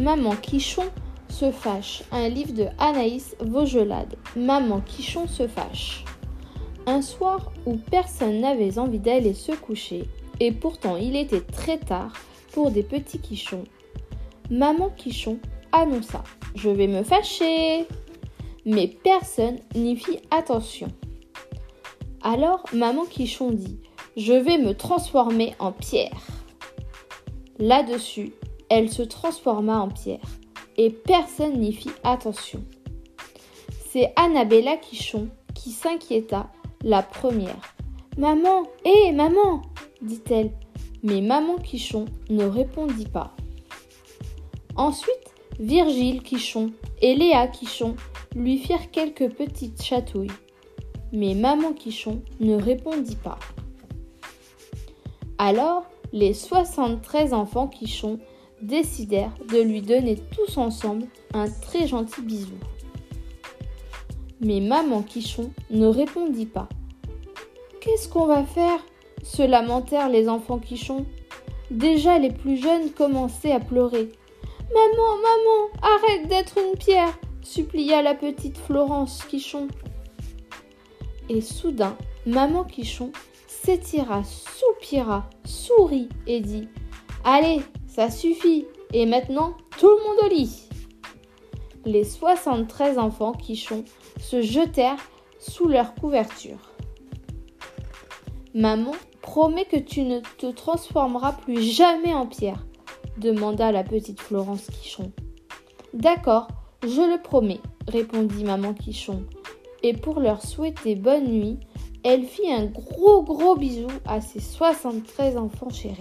Maman Quichon se fâche. Un livre de Anaïs Vaugelade. Maman Quichon se fâche. Un soir où personne n'avait envie d'aller se coucher, et pourtant il était très tard pour des petits quichons, Maman Quichon annonça Je vais me fâcher Mais personne n'y fit attention. Alors Maman Quichon dit Je vais me transformer en pierre. Là-dessus, elle se transforma en pierre et personne n'y fit attention. C'est Annabella Quichon qui s'inquiéta la première. Maman, hé, maman dit-elle. Mais maman Quichon ne répondit pas. Ensuite, Virgile Quichon et Léa Quichon lui firent quelques petites chatouilles. Mais maman Quichon ne répondit pas. Alors, les 73 enfants Quichon décidèrent de lui donner tous ensemble un très gentil bisou. Mais maman Quichon ne répondit pas. Qu'est-ce qu'on va faire? se lamentèrent les enfants Quichon. Déjà les plus jeunes commençaient à pleurer. Maman, maman, arrête d'être une pierre, supplia la petite Florence Quichon. Et soudain, maman Quichon s'étira, soupira, sourit et dit Allez, ça suffit, et maintenant tout le monde au lit. Les 73 enfants Quichon se jetèrent sous leur couverture. Maman, promets que tu ne te transformeras plus jamais en pierre demanda la petite Florence Quichon. D'accord, je le promets, répondit maman Quichon. Et pour leur souhaiter bonne nuit, elle fit un gros gros bisou à ses 73 enfants chéris.